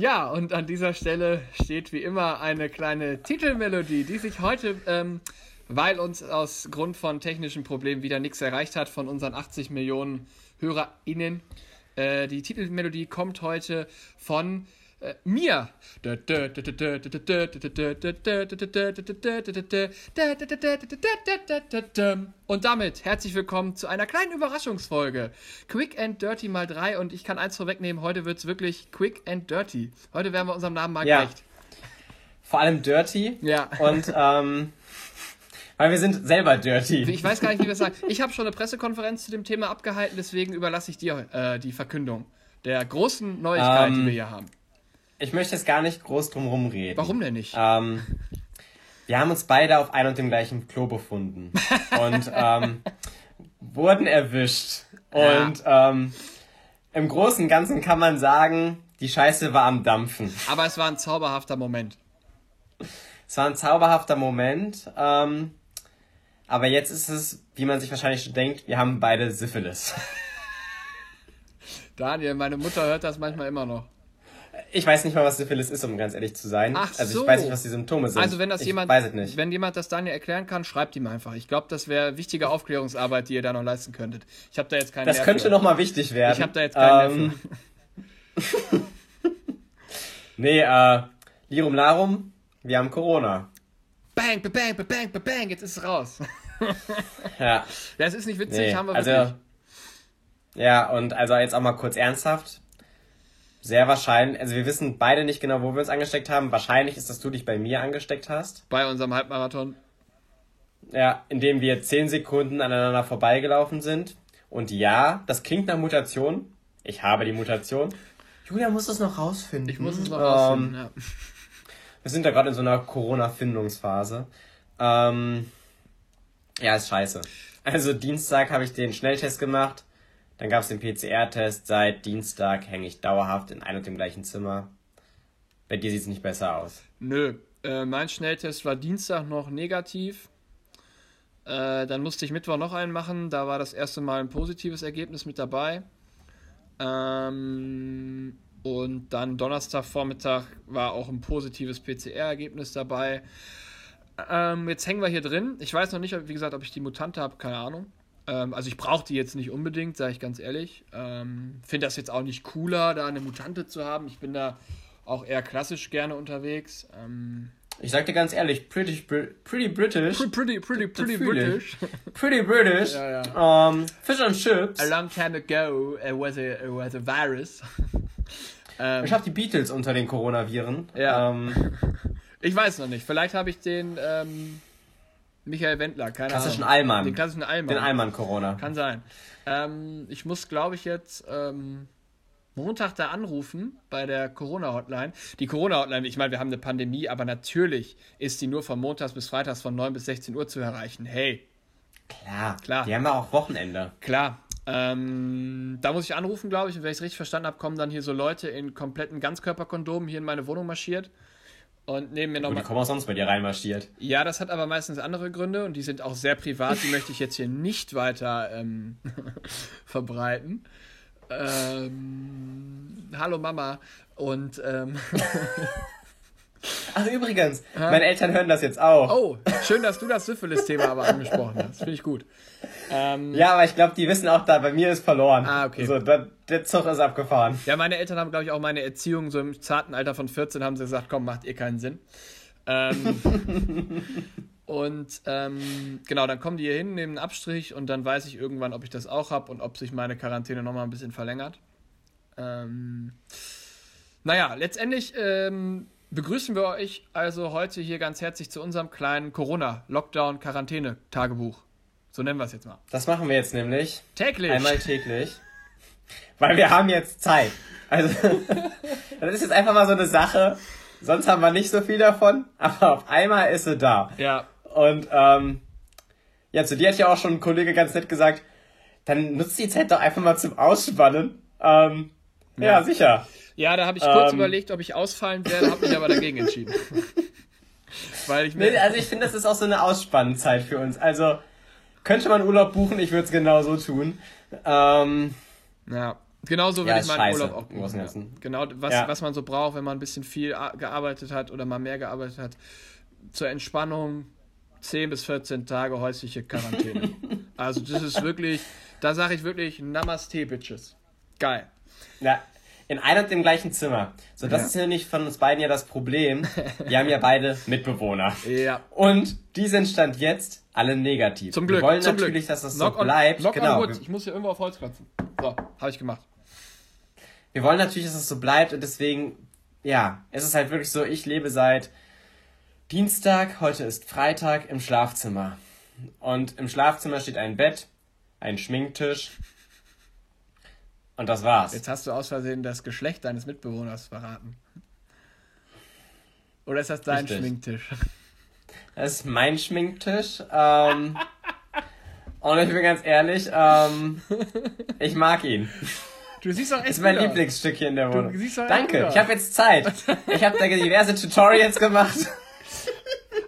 Ja, und an dieser Stelle steht wie immer eine kleine Titelmelodie, die sich heute, ähm, weil uns aus Grund von technischen Problemen wieder nichts erreicht hat von unseren 80 Millionen HörerInnen, äh, die Titelmelodie kommt heute von äh, mir. Und damit herzlich willkommen zu einer kleinen Überraschungsfolge. Quick and Dirty mal drei und ich kann eins vorwegnehmen, heute wird es wirklich Quick and Dirty. Heute werden wir unserem Namen mal ja. gerecht. Vor allem Dirty. Ja. Und ähm, weil wir sind selber dirty. Ich weiß gar nicht, wie wir es sagen. Ich habe schon eine Pressekonferenz zu dem Thema abgehalten, deswegen überlasse ich dir äh, die Verkündung der großen Neuigkeit, Ähm, die wir hier haben. Ich möchte jetzt gar nicht groß drum rumreden. Warum denn nicht? Ähm, wir haben uns beide auf ein und dem gleichen Klo befunden und ähm, wurden erwischt. Ja. Und ähm, im Großen und Ganzen kann man sagen, die Scheiße war am Dampfen. Aber es war ein zauberhafter Moment. Es war ein zauberhafter Moment. Ähm, aber jetzt ist es, wie man sich wahrscheinlich schon denkt, wir haben beide Syphilis. Daniel, meine Mutter hört das manchmal immer noch. Ich weiß nicht mal, was Syphilis ist, um ganz ehrlich zu sein. Ach also so. ich weiß nicht, was die Symptome sind. Also wenn das ich jemand, weiß es nicht. wenn jemand das Daniel erklären kann, schreibt ihm einfach. Ich glaube, das wäre wichtige Aufklärungsarbeit, die ihr da noch leisten könntet. Ich habe da jetzt keine. das könnte noch mal wichtig werden. Ich habe da jetzt keinen ähm, Nee, äh, Lirum Larum, wir haben Corona. Bang, ba- bang, ba- bang, ba- bang, jetzt ist es raus. Ja, es ist nicht witzig, nee, haben wir also, wirklich. ja, und also jetzt auch mal kurz ernsthaft. Sehr wahrscheinlich, also wir wissen beide nicht genau, wo wir uns angesteckt haben. Wahrscheinlich ist, dass du dich bei mir angesteckt hast. Bei unserem Halbmarathon. Ja, indem wir zehn Sekunden aneinander vorbeigelaufen sind. Und ja, das klingt nach Mutation. Ich habe die Mutation. Julia muss es noch rausfinden. Ich muss es noch Ähm, rausfinden. Ja. Wir sind da gerade in so einer Corona-Findungsphase. Ähm, ja, ist scheiße. Also Dienstag habe ich den Schnelltest gemacht. Dann gab es den PCR-Test. Seit Dienstag hänge ich dauerhaft in ein und dem gleichen Zimmer. Bei dir sieht es nicht besser aus. Nö, äh, mein Schnelltest war Dienstag noch negativ. Äh, dann musste ich Mittwoch noch einen machen. Da war das erste Mal ein positives Ergebnis mit dabei. Ähm, und dann Donnerstagvormittag war auch ein positives PCR-Ergebnis dabei. Ähm, jetzt hängen wir hier drin. Ich weiß noch nicht, wie gesagt, ob ich die Mutante habe, keine Ahnung. Ähm, also ich brauche die jetzt nicht unbedingt, sage ich ganz ehrlich. Ähm, Finde das jetzt auch nicht cooler, da eine Mutante zu haben. Ich bin da auch eher klassisch gerne unterwegs. Ähm, Ich sag dir ganz ehrlich, pretty, pretty British. pretty, pretty, pretty. British. Pretty British. Ja, Ähm, Fish and Chips. A long time ago, it was a, it was a virus. ähm, Ich habe die Beatles unter den Coronaviren. Ja. Ähm, ich weiß noch nicht. Vielleicht habe ich den ähm, Michael Wendler, keine klassischen Ahnung. Allmann. Den klassischen Allmann. Den Allmann-Corona. Kann sein. Ähm, ich muss, glaube ich, jetzt ähm, Montag da anrufen bei der Corona-Hotline. Die Corona-Hotline, ich meine, wir haben eine Pandemie, aber natürlich ist die nur von Montags bis Freitags von 9 bis 16 Uhr zu erreichen. Hey, Klar. Klar. Die haben ja auch Wochenende. klar. Ähm, da muss ich anrufen, glaube ich, und wenn ich es richtig verstanden habe, kommen dann hier so Leute in kompletten Ganzkörperkondomen hier in meine Wohnung marschiert und nehmen mir Und die nochmal. kommen auch sonst bei dir reinmarschiert. Ja, das hat aber meistens andere Gründe und die sind auch sehr privat. Die möchte ich jetzt hier nicht weiter ähm, verbreiten. Ähm, hallo Mama. Und ähm, Ach, übrigens, meine Eltern hören das jetzt auch. oh, schön, dass du das Syphilis-Thema aber angesprochen hast. Finde ich gut. Ähm, Ja, aber ich glaube, die wissen auch da, bei mir ist verloren. Ah, okay. So, da, der Zug ist abgefahren. ja, meine Eltern haben, glaube ich, auch meine Erziehung so im zarten Alter von 14 haben sie gesagt, komm, macht ihr keinen Sinn. Ähm, und ähm, genau, dann kommen die hier hin, nehmen einen Abstrich und dann weiß ich irgendwann, ob ich das auch habe und ob sich meine Quarantäne nochmal ein bisschen verlängert. Ähm, naja, letztendlich ähm, begrüßen wir euch also heute hier ganz herzlich zu unserem kleinen Corona-Lockdown-Quarantäne-Tagebuch. So nennen wir es jetzt mal. Das machen wir jetzt nämlich Täglich. einmal täglich. Weil wir haben jetzt Zeit. Also, das ist jetzt einfach mal so eine Sache. Sonst haben wir nicht so viel davon, aber auf einmal ist sie da. Ja, Und ähm, ja, zu dir hat ja auch schon ein Kollege ganz nett gesagt, dann nutzt die Zeit doch einfach mal zum Ausspannen. Ähm, ja. Ja. sicher. Ja, da habe ich kurz Ähm. überlegt, ob ich ausfallen werde, habe mich aber dagegen entschieden. Weil ich mir. Nee, also ich finde, das ist auch so eine Ausspannzeit für uns. Also könnte man Urlaub buchen, ich würde es genau so tun. Ähm, ja. Genauso würde Ja, ich meinen Urlaub auch buchen. Ja. Genau, was, Ja. was man so braucht, wenn man ein bisschen viel gearbeitet hat oder mal mehr gearbeitet hat. Zur Entspannung 10 bis 14 Tage häusliche Quarantäne. also das ist wirklich, da sage ich wirklich Namaste, Bitches. Geil. Ja, in einem und dem gleichen Zimmer. So, das Ja. ist ja nicht von uns beiden ja das Problem. Wir haben ja beide Mitbewohner. Ja. Und die sind Stand jetzt alle negativ. Zum Glück. Wir wollen natürlich, Glück. dass das Knock so bleibt. On genau. Ich muss hier irgendwo auf Holz klopfen. So, habe ich gemacht. wir wollen natürlich, dass das so bleibt und deswegen, ja, es ist halt wirklich so, ich lebe seit Dienstag, heute ist Freitag im Schlafzimmer. Und im Schlafzimmer steht ein Bett, ein Schminktisch und das war's. Jetzt hast du aus Versehen das Geschlecht deines Mitbewohners verraten. Oder ist das dein Richtig. Schminktisch? Das ist mein Schminktisch. Ähm, und ich bin ganz ehrlich, ähm, ich mag ihn. Du siehst doch echt Das ist mein gut. Lieblingsstück hier in der Wohnung. siehst doch Danke, ich habe jetzt Zeit. Ich habe da diverse Tutorials gemacht.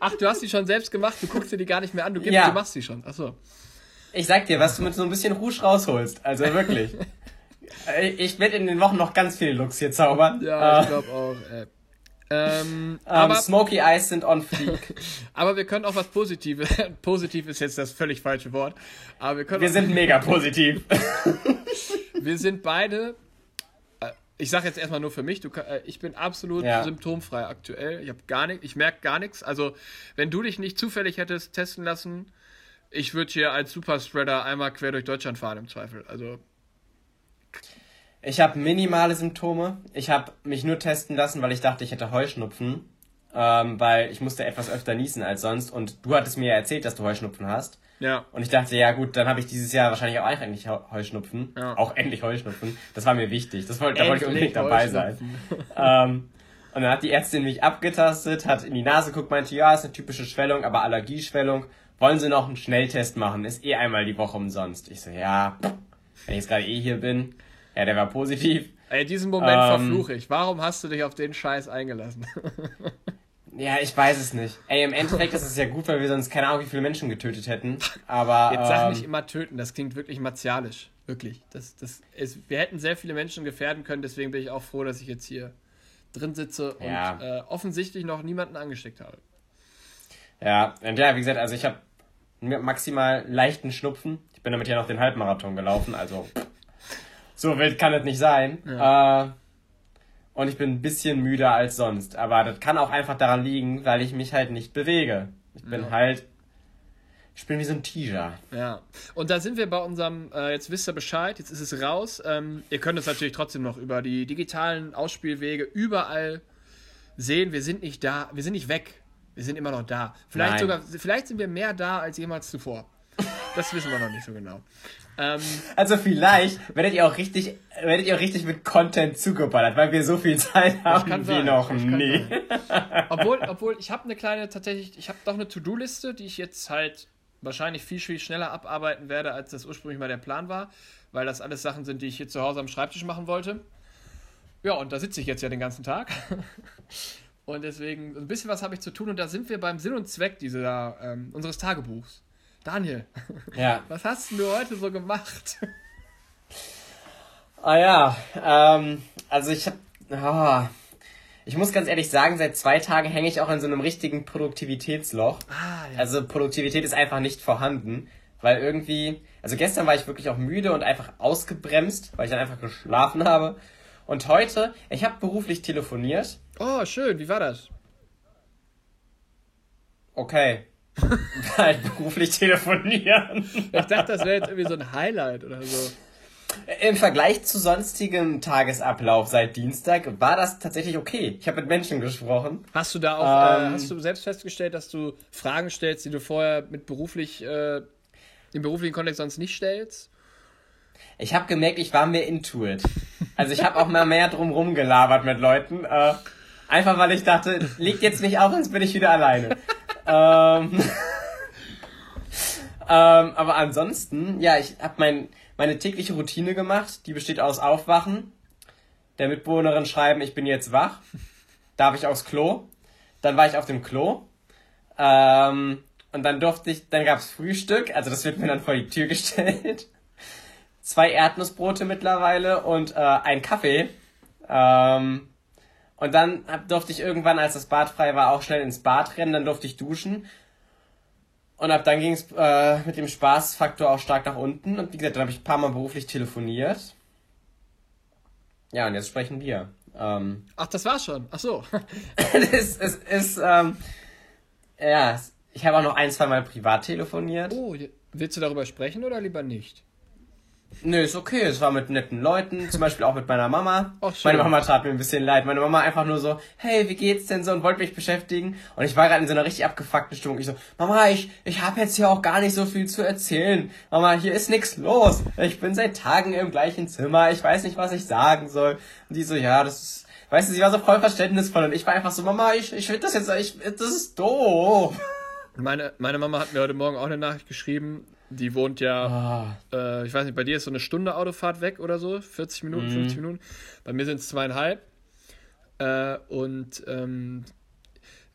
Ach, du hast die schon selbst gemacht, du guckst dir die gar nicht mehr an, du, gibst, Ja. du machst die schon. Achso. Ich sag dir, was du mit so ein bisschen Rouge rausholst. Also wirklich. Äh, Ich werde in den Wochen noch ganz viele Looks hier zaubern. Ja, ich äh, glaube auch. Äh. Ähm, ähm, aber, Smoky Eyes sind on fleek. aber wir können auch was Positives. Positiv ist jetzt das völlig falsche Wort. Aber wir können Wir sind mega positiv. wir sind beide. äh, Ich sage jetzt erstmal nur für mich, du, ich bin absolut Ja. symptomfrei aktuell. Ich habe gar nichts, ich merke gar nichts. Also, wenn du dich nicht zufällig hättest testen lassen, ich würde hier als Superspreader einmal quer durch Deutschland fahren im Zweifel. Also, Ich habe minimale Symptome. Ich habe mich nur testen lassen, weil ich dachte, ich hätte Heuschnupfen. Ähm, weil ich musste etwas öfter niesen als sonst. Und du hattest mir ja erzählt, dass du Heuschnupfen hast. ja. Und ich dachte, ja gut, dann habe ich dieses Jahr wahrscheinlich auch endlich Heu- Heuschnupfen. Ja. Auch endlich Heuschnupfen. Das war mir wichtig. Das wollte, da wollte ich unbedingt dabei sein. ähm, und dann hat die Ärztin mich abgetastet, hat in die Nase geguckt, meinte, ja, ist eine typische Schwellung, aber Allergieschwellung. Wollen Sie noch einen Schnelltest machen? Ist eh einmal die Woche umsonst. Ich so, ja, wenn ich jetzt gerade eh hier bin. Ja, der war positiv. Ey, diesen Moment Ähm. verfluche ich. Warum hast du dich auf den Scheiß eingelassen? Ja, ich weiß es nicht. Ey, im Endeffekt ist es ja gut, weil wir sonst keine Ahnung, wie viele Menschen getötet hätten. Aber Jetzt sag ähm, nicht immer töten, das klingt wirklich martialisch. Wirklich. Das, das ist, wir hätten sehr viele Menschen gefährden können, deswegen bin ich auch froh, dass ich jetzt hier drin sitze und Ja. äh, offensichtlich noch niemanden angesteckt habe. Ja, und ja, wie gesagt, also ich habe maximal leichten Schnupfen. Ich bin damit ja noch den Halbmarathon gelaufen, also so wild kann es nicht sein. Äh, und ich bin ein bisschen müder als sonst. Aber das kann auch einfach daran liegen, weil ich mich halt nicht bewege. Ich bin Ja. halt. Ich bin wie so ein Tiger. Ja. Und da sind wir bei unserem, äh, jetzt wisst ihr Bescheid, jetzt ist es raus. Ähm, ihr könnt es natürlich trotzdem noch über die digitalen Ausspielwege überall sehen. Wir sind nicht da, wir sind nicht weg. Wir sind immer noch da. Vielleicht Nein. sogar, vielleicht sind wir mehr da als jemals zuvor. Das wissen wir noch nicht so genau. Ähm, Also vielleicht werdet ihr auch richtig, werdet ihr auch richtig mit Content zugeballert, weil wir so viel Zeit haben wie sein, noch nie. obwohl, obwohl ich habe eine kleine, tatsächlich, ich habe doch eine To-Do-Liste, die ich jetzt halt wahrscheinlich viel, viel schneller abarbeiten werde, als das ursprünglich mal der Plan war, weil das alles Sachen sind, die ich hier zu Hause am Schreibtisch machen wollte. Ja, und da sitze ich jetzt ja den ganzen Tag. Und deswegen, ein bisschen was habe ich zu tun und da sind wir beim Sinn und Zweck dieser, ähm, unseres Tagebuchs. Daniel, Ja. was hast du heute so gemacht? Ah ja, ähm, also ich hab, ah, ich muss ganz ehrlich sagen, seit zwei Tagen hänge ich auch in so einem richtigen Produktivitätsloch. Ah, ja. Also Produktivität ist einfach nicht vorhanden, weil irgendwie, also gestern war ich wirklich auch müde und einfach ausgebremst, weil ich dann einfach geschlafen habe. Und heute, ich habe beruflich telefoniert. Oh, schön, wie war das? Okay. halt beruflich telefonieren. Ich dachte, das wäre jetzt irgendwie so ein Highlight oder so. Im Vergleich zu sonstigem Tagesablauf seit Dienstag war das tatsächlich okay. Ich habe mit Menschen gesprochen. Hast du da auch, äh, Ähm, hast du selbst festgestellt, dass du Fragen stellst, die du vorher mit beruflich, äh, im beruflichen Kontext sonst nicht stellst? Ich habe gemerkt, ich war mehr into it. Also ich habe auch mal mehr drum rumgelabert mit Leuten. Äh, einfach weil ich dachte, liegt jetzt nicht auf, sonst bin ich wieder alleine. Ähm, ähm, aber ansonsten, ja, ich habe mein, meine tägliche Routine gemacht. Die besteht aus Aufwachen, der Mitbewohnerin schreiben, ich bin jetzt wach. Darf ich aufs Klo? Dann war ich auf dem Klo. Ähm, und dann durfte ich, dann gab's Frühstück, also das wird mir dann vor die Tür gestellt. zwei Erdnussbrote mittlerweile und äh, einen Kaffee. Ähm, und dann hab, durfte ich irgendwann, als das Bad frei war, auch schnell ins Bad rennen, dann durfte ich duschen. Und ab dann ging es äh, mit dem Spaßfaktor auch stark nach unten. Und wie gesagt, dann habe ich ein paar Mal beruflich telefoniert. Ja, und jetzt sprechen wir. Ähm, Ach, das war's schon. Ach so. es ist, ist ähm, ja, ich habe auch noch ein, zwei Mal privat telefoniert. Oh, willst du darüber sprechen oder lieber nicht? Nö, ist okay. Es war mit netten Leuten, zum Beispiel auch mit meiner Mama. Schön. Meine Mama tat mir ein bisschen leid. Meine Mama einfach nur so, hey, wie geht's denn so und wollte mich beschäftigen. Und ich war gerade in so einer richtig abgefuckten Stimmung. Ich so, Mama, ich, ich habe jetzt hier auch gar nicht so viel zu erzählen. Mama, hier ist nichts los. Ich bin seit Tagen im gleichen Zimmer. Ich weiß nicht, was ich sagen soll. Und die so, ja, das ist, weißt du, sie war so voll verständnisvoll und ich war einfach so, Mama, ich, ich finde das jetzt, ich, das ist doof. Meine, meine Mama hat mir heute Morgen auch eine Nachricht geschrieben. Die wohnt ja, Ah, äh, ich weiß nicht, bei dir ist so eine Stunde Autofahrt weg oder so, 40 Minuten, Mhm. 50 Minuten. Bei mir sind es zweieinhalb. Äh, und ähm,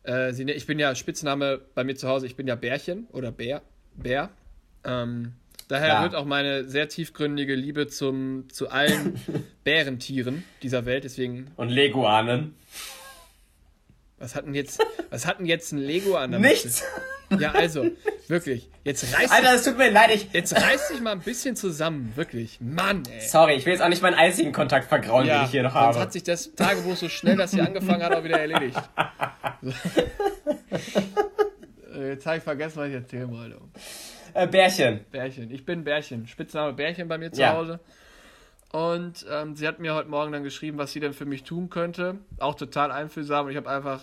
äh, sie, ich bin ja Spitzname bei mir zu Hause, ich bin ja Bärchen oder Bär. Bär. Ähm, daher Klar. wird auch meine sehr tiefgründige Liebe zum, zu allen Bärentieren dieser Welt. Deswegen, und Leguanen. Was hatten jetzt, was hatten jetzt ein Lego an? damit? Nichts. Ja, also, wirklich. Jetzt reiß, Alter, es tut mir leid, ich, jetzt reiß dich mal ein bisschen zusammen, wirklich. Mann, ey. sorry, ich will jetzt auch nicht meinen einzigen Kontakt vergrauen, den ich hier noch sonst habe. hat sich das Tagebuch so schnell, dass sie angefangen hat, auch wieder erledigt. Äh, Jetzt habe ich vergessen, was ich erzählen wollte. Äh, Bärchen. Bärchen. Ich bin Bärchen. Spitzname Bärchen bei mir zu Ja. Hause. Und ähm, sie hat mir heute Morgen dann geschrieben, was sie denn für mich tun könnte. Auch total einfühlsam. Und ich habe einfach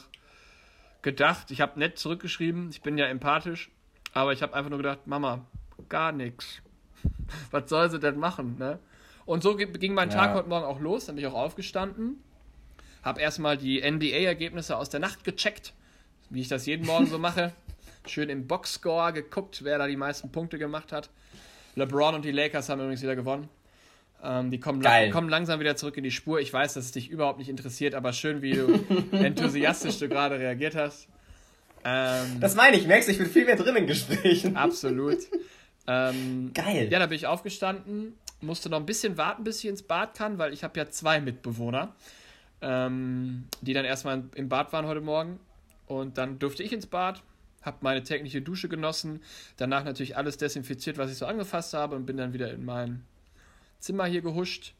gedacht, ich habe nett zurückgeschrieben. Ich bin ja empathisch. Aber ich habe einfach nur gedacht, Mama, gar nichts. Was soll sie denn machen, ne? Und so ging mein Ja. Tag heute Morgen auch los. Dann bin ich auch aufgestanden. Habe erstmal die NBA-Ergebnisse aus der Nacht gecheckt. Wie ich das jeden Morgen so mache. Schön im Boxscore geguckt, wer da die meisten Punkte gemacht hat. LeBron und die Lakers haben übrigens wieder gewonnen. Ähm, die kommen, la Geil. kommen langsam wieder zurück in die Spur. Ich weiß, dass es dich überhaupt nicht interessiert, aber schön, wie du enthusiastisch du gerade reagiert hast. Ähm, Das meine ich, merkst du, ich bin viel mehr drin in Gesprächen. absolut. ähm, Geil. ja, da bin ich aufgestanden, musste noch ein bisschen warten, bis ich ins Bad kann, weil ich habe ja zwei Mitbewohner, ähm, die dann erstmal im Bad waren heute Morgen. Und dann durfte ich ins Bad, habe meine tägliche Dusche genossen, danach natürlich alles desinfiziert, was ich so angefasst habe und bin dann wieder in mein Zimmer hier gehuscht.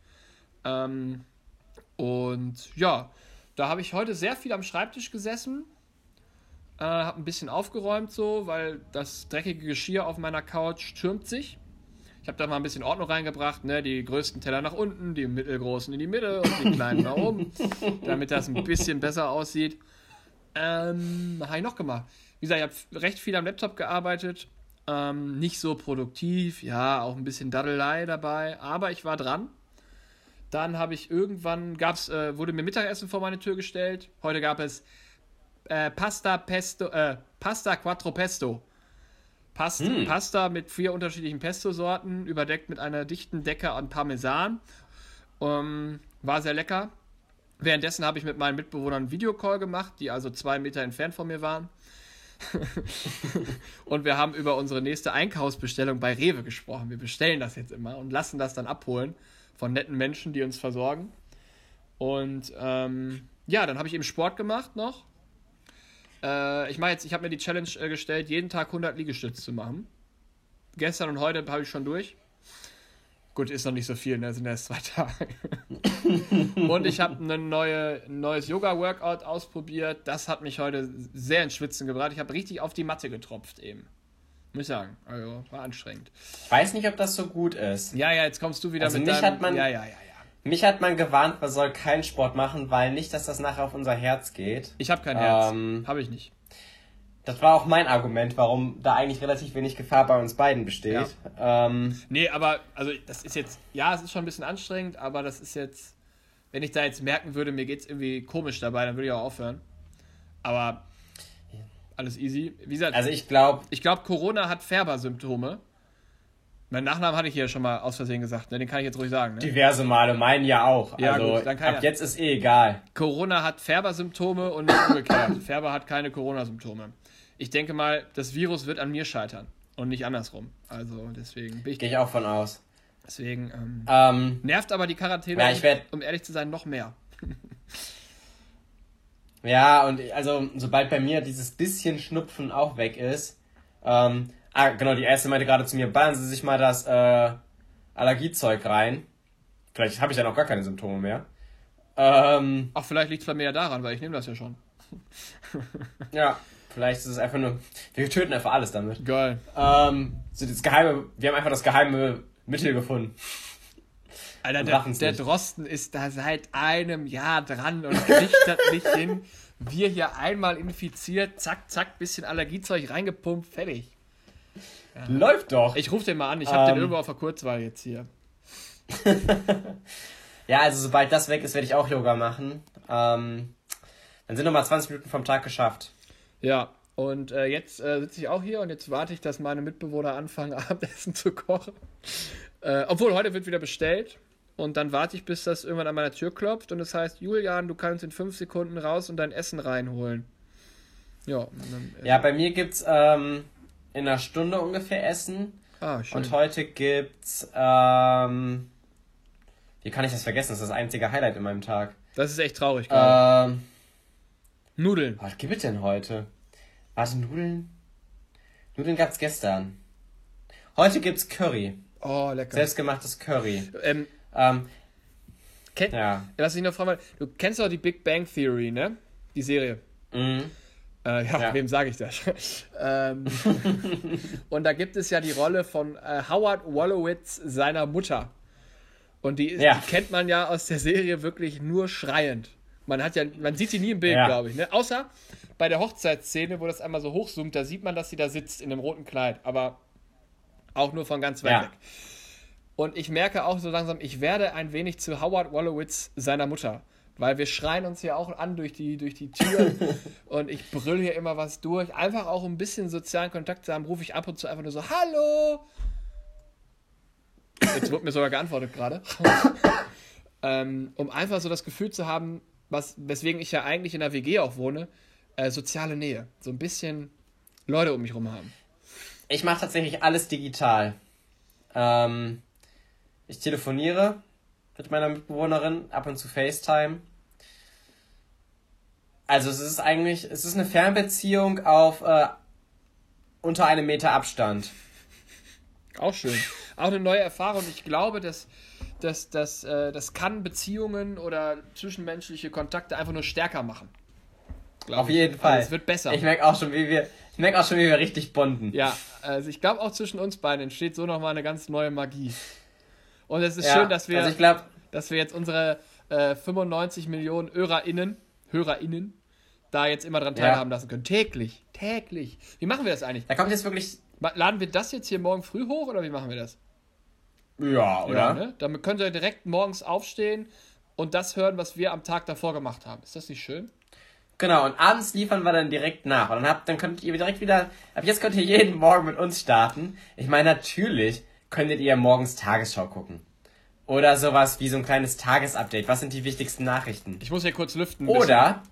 Ähm, und ja, da habe ich heute sehr viel am Schreibtisch gesessen, äh, habe ein bisschen aufgeräumt so, weil das dreckige Geschirr auf meiner Couch türmt sich. Ich habe da mal ein bisschen Ordnung reingebracht, ne? die größten Teller nach unten, die mittelgroßen in die Mitte und die kleinen nach oben, damit das ein bisschen besser aussieht. Ähm, habe ich noch gemacht? Wie gesagt, ich habe recht viel am Laptop gearbeitet, ähm, nicht so produktiv, ja, auch ein bisschen Daddelei dabei, aber ich war dran. Dann habe ich irgendwann, gab's, äh, wurde mir Mittagessen vor meine Tür gestellt. Heute gab es äh, Pasta Pesto, äh, Pasta Quattro Pesto. Past Hm. Pasta mit vier unterschiedlichen Pesto-Sorten, überdeckt mit einer dichten Decke an Parmesan. Ähm, war sehr lecker. Währenddessen habe ich mit meinen Mitbewohnern einen Videocall gemacht, die also zwei Meter entfernt von mir waren. und wir haben über unsere nächste Einkaufsbestellung bei Rewe gesprochen. Wir bestellen das jetzt immer und lassen das dann abholen von netten Menschen, die uns versorgen. Und ähm, ja, dann habe ich eben Sport gemacht noch. Äh, ich mache jetzt, ich habe mir die Challenge äh, gestellt, jeden Tag 100 Liegestütze zu machen. Gestern und heute habe ich schon durch. Gut, ist noch nicht so viel, ne? sind erst zwei Tage. und ich habe eine neue, ein neues Yoga-Workout ausprobiert. Das hat mich heute sehr ins Schwitzen gebracht. Ich habe richtig auf die Matte getropft eben. Muss ich sagen. Also, war anstrengend. Ich weiß nicht, ob das so gut ist. Ja, ja, jetzt kommst du wieder Also mit mich deinem... hat man- ja, ja, ja, ja. Mich hat man gewarnt, man soll keinen Sport machen, weil nicht, dass das nachher auf unser Herz geht. Ich habe kein Herz. Ähm, habe ich nicht. Das war auch mein Argument, warum da eigentlich relativ wenig Gefahr bei uns beiden besteht. Ähm, Nee, aber, also, das ist jetzt... Ja, es ist schon ein bisschen anstrengend, aber das ist jetzt... Wenn ich da jetzt merken würde, mir geht's irgendwie komisch dabei, dann würde ich auch aufhören. Aber alles easy. Wie gesagt, also ich glaube, Ich glaube, Corona hat Färber-Symptome. Mein Nachnamen hatte ich hier schon mal aus Versehen gesagt, ne? den kann ich jetzt ruhig sagen. Ne? diverse Male, meinen ja auch. Ja, also gut, dann kann ab ja- jetzt ist eh egal. Corona hat Färber-Symptome und nicht umgekehrt. Färber hat keine Corona-Symptome. Ich denke mal, das Virus wird an mir scheitern und nicht andersrum. Also deswegen bin ich. Gehe ich auch von aus. Deswegen ähm, Ähm, nervt aber die Quarantäne, Ja, ich werd- um ehrlich zu sein, noch mehr. ja, und also, sobald bei mir dieses bisschen Schnupfen auch weg ist, ähm, ah, genau, die erste meinte gerade zu mir, ballern Sie sich mal das äh, Allergiezeug rein. Vielleicht habe ich ja noch gar keine Symptome mehr. Ähm, Ach, vielleicht liegt es bei mir ja daran, weil ich nehme das ja schon. ja, vielleicht ist es einfach nur, wir töten einfach alles damit. Geil. Ähm, so das geheime, wir haben einfach das geheime Mittel gefunden. Alter, der, der. Drosten ist da seit einem Jahr dran und kriegt das nicht hin. Wir hier einmal infiziert, zack, zack, bisschen Allergiezeug reingepumpt, fertig. Läuft doch. Ich rufe den mal an, ich habe den Ähm. irgendwo auf der Kurzwahl jetzt hier. Ja, also sobald das weg ist, werde ich auch Yoga machen. Ähm, dann sind nochmal 20 Minuten vom Tag geschafft. Ja, und äh, jetzt äh, sitze ich auch hier und jetzt warte ich, dass meine Mitbewohner anfangen, Abendessen zu kochen. Äh, obwohl, heute wird wieder bestellt. Und dann warte ich, bis das irgendwann an meiner Tür klopft und es heißt, Julian, du kannst in fünf Sekunden raus und dein Essen reinholen. Ja, dann, äh, Ja, bei mir gibt's ähm, in einer Stunde ungefähr Essen. ah, schön. Und heute gibt's, ähm, wie kann ich das vergessen? Das ist das einzige Highlight in meinem Tag. Das ist echt traurig gerade. Ähm, Nudeln. was gibt es denn heute? Warte, Nudeln? Nudeln gab's gestern. Heute gibt's Curry. Oh, lecker. Selbstgemachtes Curry. ähm, Ähm, kenn, ja. Was ich noch fragen du kennst doch die Big Bang Theory, ne? Die Serie. Mhm. Äh, ja, Ja. wem sage ich das? ähm, und da gibt es ja die Rolle von äh, Howard Wolowitz, seiner Mutter. Und die, Ja. die kennt man ja aus der Serie wirklich nur schreiend. Man hat ja, man sieht sie nie im Bild, Ja. glaube ich. Ne? Außer bei der Hochzeitsszene, wo das einmal so hochzoomt, da sieht man, dass sie da sitzt in einem roten Kleid, aber auch nur von ganz weit Ja. weg. Und ich merke auch so langsam, ich werde ein wenig zu Howard Wolowitz seiner Mutter. Weil wir schreien uns ja auch an durch die, durch die Tür und ich brülle hier immer was durch. Einfach auch ein bisschen sozialen Kontakt zu haben, rufe ich ab und zu einfach nur so, Hallo! Jetzt wurde mir sogar geantwortet gerade. ähm, um einfach so das Gefühl zu haben, was, weswegen ich ja eigentlich in der WG auch wohne, äh, soziale Nähe. So ein bisschen Leute um mich rum haben. Ich mache tatsächlich alles digital. Ähm, ich telefoniere mit meiner Mitbewohnerin, ab und zu FaceTime. Also es ist eigentlich, es ist eine Fernbeziehung auf äh, unter einem Meter Abstand. Auch schön. Auch eine neue Erfahrung. Ich glaube, dass, dass, dass, äh, das kann Beziehungen oder zwischenmenschliche Kontakte einfach nur stärker machen. Glaub Auf ich. jeden Fall. Also es wird besser. Ich merke auch schon, wie wir, ich merke auch schon, wie wir richtig bonden. ja, also ich glaube auch zwischen uns beiden entsteht so nochmal eine ganz neue Magie. Und es ist Ja, schön, dass wir, Also ich glaube, dass wir jetzt unsere äh, 95 Millionen HörerInnen, HörerInnen da jetzt immer dran Ja. teilhaben lassen können. Täglich. Täglich. Wie machen wir das eigentlich? da kommt jetzt wirklich, Laden wir das jetzt hier morgen früh hoch oder wie machen wir das? Ja, oder? Ja, ne? Damit könnt ihr direkt morgens aufstehen und das hören, was wir am Tag davor gemacht haben. Ist das nicht schön? Genau, und abends liefern wir dann direkt nach. Und dann, habt, dann könnt ihr direkt wieder, ab jetzt könnt ihr jeden Morgen mit uns starten. Ich meine, natürlich könntet ihr morgens Tagesschau gucken. Oder sowas wie so ein kleines Tagesupdate. Was sind die wichtigsten Nachrichten? Ich muss hier kurz lüften. Oder,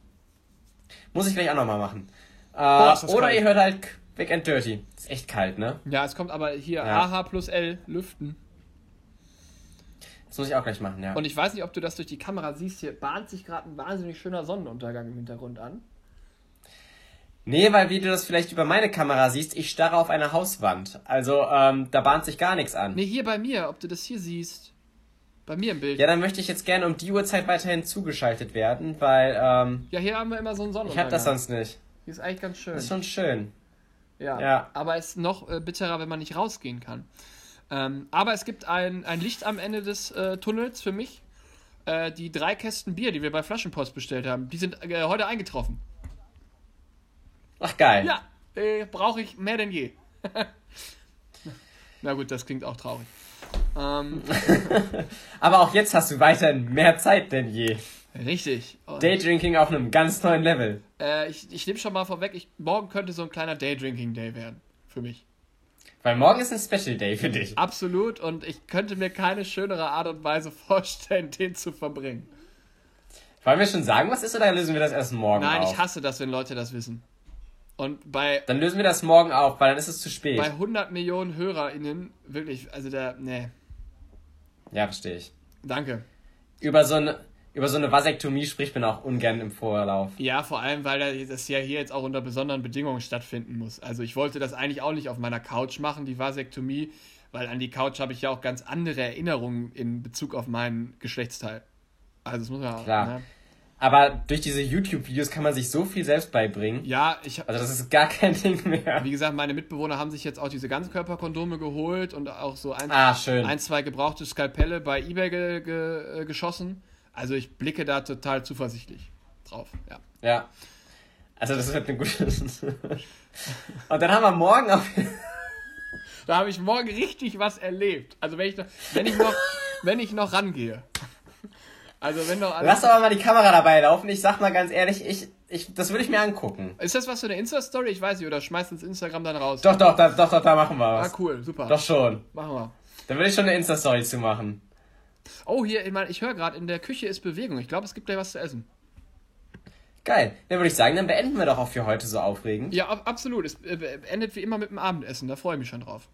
muss ich gleich auch nochmal machen. Äh, Boah, oder kalt. ihr hört halt Quick and Dirty. Ist echt kalt, ne? Ja, es kommt aber hier Ja. AH plus L, lüften. Das muss ich auch gleich machen, ja. Und ich weiß nicht, ob du das durch die Kamera siehst. Hier bahnt sich gerade ein wahnsinnig schöner Sonnenuntergang im Hintergrund an. nee, weil wie du das vielleicht über meine Kamera siehst, ich starre auf eine Hauswand. Also, ähm, da bahnt sich gar nichts an. Nee, hier bei mir, ob du das hier siehst. Bei mir im Bild. Ja, Ja, dann möchte ich jetzt gerne um die Uhrzeit weiterhin zugeschaltet werden, weil, ähm, hier haben wir immer so einen ich Sonnenuntergang. hab das sonst nicht. Hier ist eigentlich ganz schön. Das ist schon schön. Ja. Ja. Aber es ist noch äh, bitterer, wenn man nicht rausgehen kann. Ähm, aber es gibt ein, ein Licht am Ende des äh, Tunnels für mich. Äh, die drei Kästen Bier, die wir bei Flaschenpost bestellt haben, die sind äh, heute eingetroffen. Ach, geil. Ja, äh, brauche ich mehr denn je. Na gut, das klingt auch traurig. Ähm, Aber auch jetzt hast du weiterhin mehr Zeit denn je. richtig. Und, Daydrinking auf einem ganz neuen Level. äh, ich ich nehme schon mal vorweg, ich, morgen könnte so ein kleiner Daydrinking-Day werden. Für mich. Weil morgen ist ein Special Day für dich. Absolut. Und ich könnte mir keine schönere Art und Weise vorstellen, den zu verbringen. Wollen wir schon sagen, was ist, oder lösen wir das erst morgen Nein, auf? ich hasse das, wenn Leute das wissen. Und bei, Dann lösen wir das morgen auf, weil dann ist es zu spät. bei 100 Millionen HörerInnen, wirklich, also der, nee. Ja, verstehe ich. Danke. Über so eine, über so eine Vasektomie spricht man auch ungern im Vorlauf. Ja, vor allem, weil das ja hier jetzt auch unter besonderen Bedingungen stattfinden muss. Also ich wollte das eigentlich auch nicht auf meiner Couch machen, die Vasektomie, weil an die Couch habe ich ja auch ganz andere Erinnerungen in Bezug auf meinen Geschlechtsteil. Also das muss man auch. Klar. Ne? Aber durch diese YouTube-Videos kann man sich so viel selbst beibringen. Ja, ich Also das ist gar kein Ding mehr. Wie gesagt, meine Mitbewohner haben sich jetzt auch diese Ganzkörperkondome geholt und auch so ein, Ah, ein zwei gebrauchte Skalpelle bei Ebay ge, ge, äh, geschossen. Also ich blicke da total zuversichtlich drauf. Ja. Ja. Also das wird eine gute. Und dann haben wir morgen auf. Da habe ich morgen richtig was erlebt. Also wenn ich noch, wenn ich noch, wenn ich noch rangehe. Also wenn noch alles. Lass doch aber mal die Kamera dabei laufen. Ich sag mal ganz ehrlich, ich, ich, das würde ich mir angucken. Ist das was für eine Insta-Story? Ich weiß nicht, oder schmeißt ins Instagram dann raus? Doch, doch, da, doch, doch, da machen wir Ah, was. cool, super. Doch schon. Machen wir. Da würde ich schon eine Insta-Story zu machen. Oh, hier, ich, mein, ich höre gerade, in der Küche ist Bewegung. Ich glaube, es gibt gleich was zu essen. Geil. Dann würde ich sagen, dann beenden wir doch auch für heute so aufregend. Ja, ab, absolut. Es äh, endet wie immer mit dem Abendessen. Da freue ich mich schon drauf.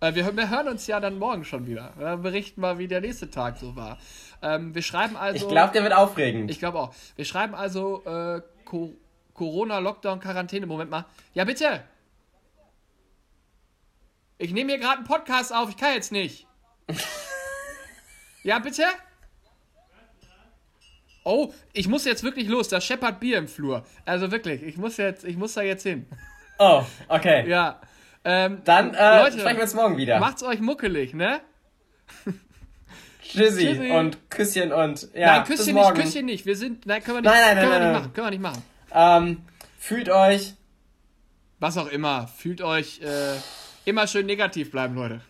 Äh, wir, wir hören uns ja dann morgen schon wieder. Wir berichten mal, wie der nächste Tag so war. Ähm, wir schreiben also. Ich glaube, der wird aufregend. Ich glaube auch. Wir schreiben also äh, Co Corona, Lockdown, Quarantäne. Moment mal. Ja, bitte. Ich nehme hier gerade einen Podcast auf. Ich kann jetzt nicht. ja, bitte? Oh, ich muss jetzt wirklich los. Da scheppert Bier im Flur. Also wirklich, ich muss jetzt, ich muss da jetzt hin. oh, okay. Ja. Ähm, Dann äh, Leute, sprechen wir uns morgen wieder. macht's euch muckelig, ne? Tschüssi, Tschüssi. und Küsschen und ja, nein, Küsschen nicht. Küsschen nicht. Wir sind, nein, können wir nicht, Nein, nein, können wir nein, nicht nein. machen, können wir nicht machen. Ähm, fühlt euch. Was auch immer, fühlt euch äh, immer schön negativ bleiben, Leute.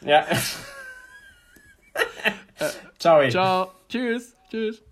Ja. Ciao. Ciao, tschüss, tschüss.